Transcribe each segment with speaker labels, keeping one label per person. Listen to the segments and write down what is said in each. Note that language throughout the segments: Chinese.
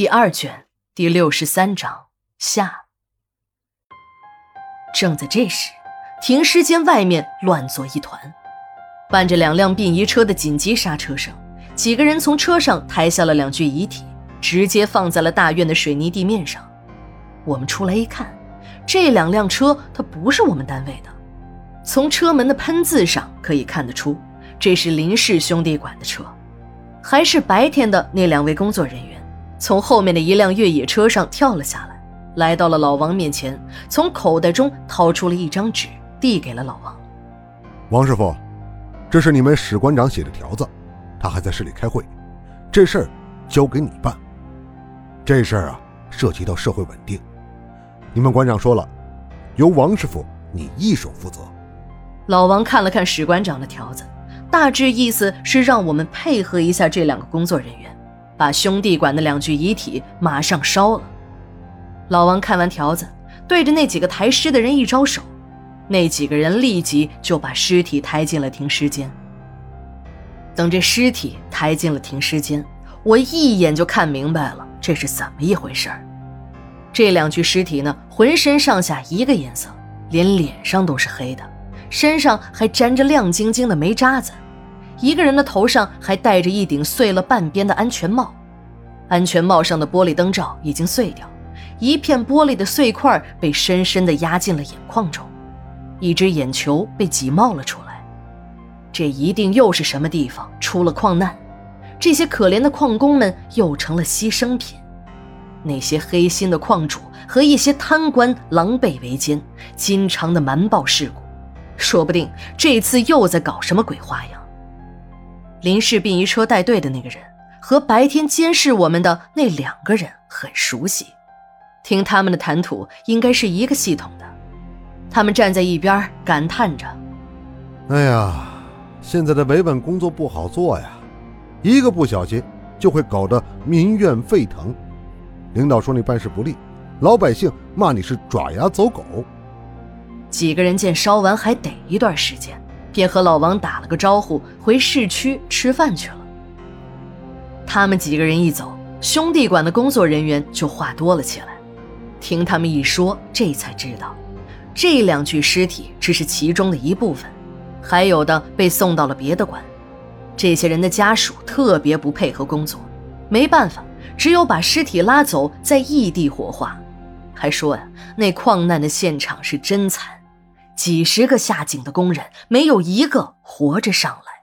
Speaker 1: 第二卷第六十三章下。正在这时，停尸间外面乱作一团，伴着两辆殡仪车的紧急刹车声，几个人从车上抬下了两具遗体，直接放在了大院的水泥地面上。我们出来一看，这两辆车它不是我们单位的，从车门的喷字上可以看得出，这是林氏兄弟馆的车，还是白天的那两位工作人员从后面的一辆越野车上跳了下来。来到了老王面前，从口袋中掏出了一张纸，递给了老王。
Speaker 2: 王师傅，这是你们史馆长写的条子，他还在市里开会，这事儿交给你办。这事儿啊，涉及到社会稳定，你们馆长说了，由王师傅你一手负责。
Speaker 1: 老王看了看史馆长的条子，大致意思是让我们配合一下这两个工作人员，把兄弟馆的两具遗体马上烧了。老王看完条子，对着那几个抬尸的人一招手，那几个人立即就把尸体抬进了停尸间。等这尸体抬进了停尸间，我一眼就看明白了这是怎么一回事儿。这两具尸体呢，浑身上下一个颜色，连脸上都是黑的，身上还沾着亮晶晶的煤渣子。一个人的头上还戴着一顶碎了半边的安全帽，安全帽上的玻璃灯罩已经碎掉。一片玻璃的碎块被深深地压进了眼眶中，一只眼球被挤冒了出来。这一定又是什么地方出了矿难？这些可怜的矿工们又成了牺牲品。那些黑心的矿主和一些贪官狼狈为奸，经常的瞒报事故，说不定这次又在搞什么鬼花样。林氏殡仪车带队的那个人和白天监视我们的那两个人很熟悉。听他们的谈吐，应该是一个系统的。他们站在一边感叹着：“
Speaker 2: 哎呀，现在的维稳工作不好做呀，一个不小心就会搞得民怨沸腾。领导说你办事不力，老百姓骂你是爪牙走狗。”
Speaker 1: 几个人见烧完还得一段时间，便和老王打了个招呼，回市区吃饭去了。他们几个人一走，兄弟馆的工作人员就话多了起来。听他们一说，这才知道，这两具尸体只是其中的一部分，还有的被送到了别的馆。这些人的家属特别不配合工作，没办法，只有把尸体拉走，在异地火化。还说呀，那矿难的现场是真惨，几十个下井的工人没有一个活着上来。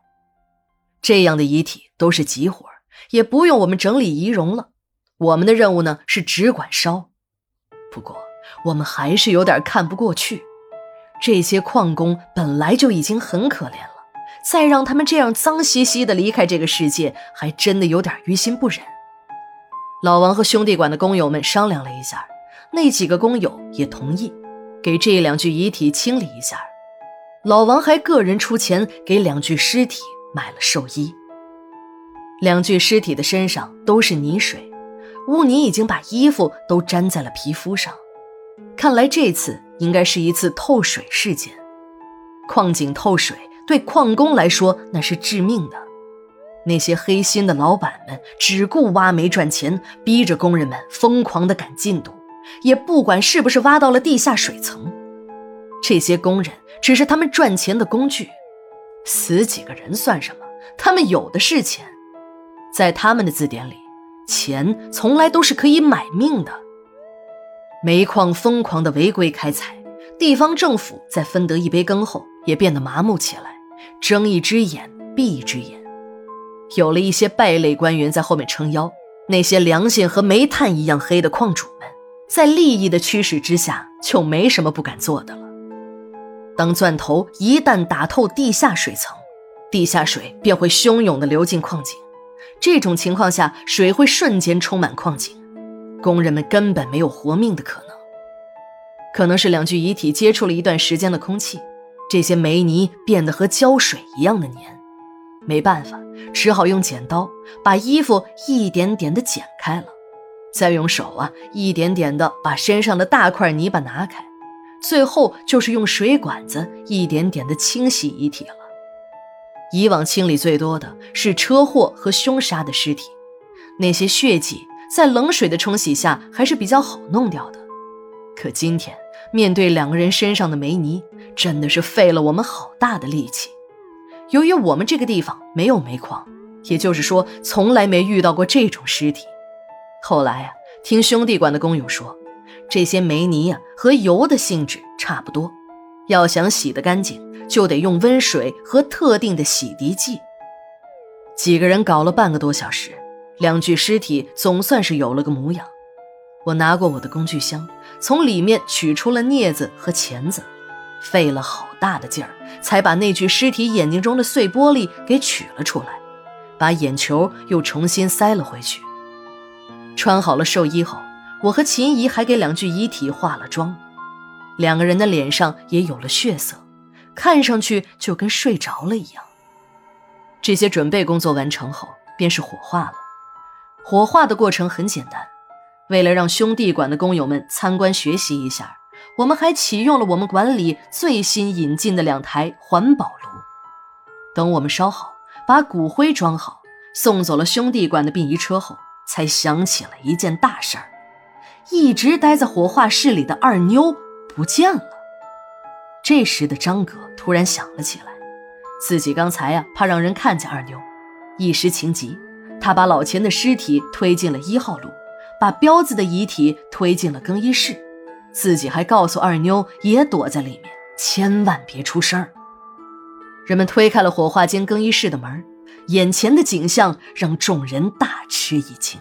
Speaker 1: 这样的遗体都是急活，也不用我们整理仪容了。我们的任务呢，是只管烧。不过，我们还是有点看不过去。这些矿工本来就已经很可怜了，再让他们这样脏兮兮的离开这个世界，还真的有点于心不忍。老王和兄弟馆的工友们商量了一下，那几个工友也同意，给这两具遗体清理一下。老王还个人出钱给两具尸体买了寿衣。两具尸体的身上都是泥水。污泥已经把衣服都粘在了皮肤上，看来这次应该是一次透水事件。矿井透水对矿工来说那是致命的。那些黑心的老板们只顾挖煤赚钱，逼着工人们疯狂地赶进度，也不管是不是挖到了地下水层。这些工人只是他们赚钱的工具，死几个人算什么？他们有的是钱，在他们的字典里。钱从来都是可以买命的。煤矿疯狂的违规开采，地方政府在分得一杯羹后，也变得麻木起来，睁一只眼闭一只眼。有了一些败类官员在后面撑腰，那些良心和煤炭一样黑的矿主们，在利益的驱使之下，就没什么不敢做的了。当钻头一旦打透地下水层，地下水便会汹涌地流进矿井。这种情况下，水会瞬间充满矿井，工人们根本没有活命的可能。可能是两具遗体接触了一段时间的空气，这些煤泥变得和胶水一样的黏，没办法，只好用剪刀把衣服一点点的剪开了，再用手啊一点点的把身上的大块泥巴拿开，最后就是用水管子一点点的清洗遗体了。以往清理最多的是车祸和凶杀的尸体，那些血迹在冷水的冲洗下还是比较好弄掉的。可今天面对两个人身上的煤泥，真的是费了我们好大的力气。由于我们这个地方没有煤矿，也就是说从来没遇到过这种尸体。后来啊，听兄弟馆的工友说，这些煤泥呀和油的性质差不多，要想洗得干净，就得用温水和特定的洗涤剂。几个人搞了半个多小时，两具尸体总算是有了个模样。我拿过我的工具箱，从里面取出了镊子和钳子，费了好大的劲儿，才把那具尸体眼睛中的碎玻璃给取了出来，把眼球又重新塞了回去。穿好了寿衣后，我和秦姨还给两具遗体化了妆，两个人的脸上也有了血色，看上去就跟睡着了一样。这些准备工作完成后，便是火化了。火化的过程很简单。为了让兄弟馆的工友们参观学习一下，我们还启用了我们馆里最新引进的两台环保炉。等我们烧好，把骨灰装好，送走了兄弟馆的殡仪车后，才想起了一件大事儿：一直待在火化室里的二妞不见了。这时的张哥突然想了起来，自己刚才呀怕让人看见二妞，一时情急，他把老钱的尸体推进了一号炉。把彪子的遗体推进了更衣室，自己还告诉二妞也躲在里面，千万别出声。人们推开了火化间更衣室的门，眼前的景象让众人大吃一惊。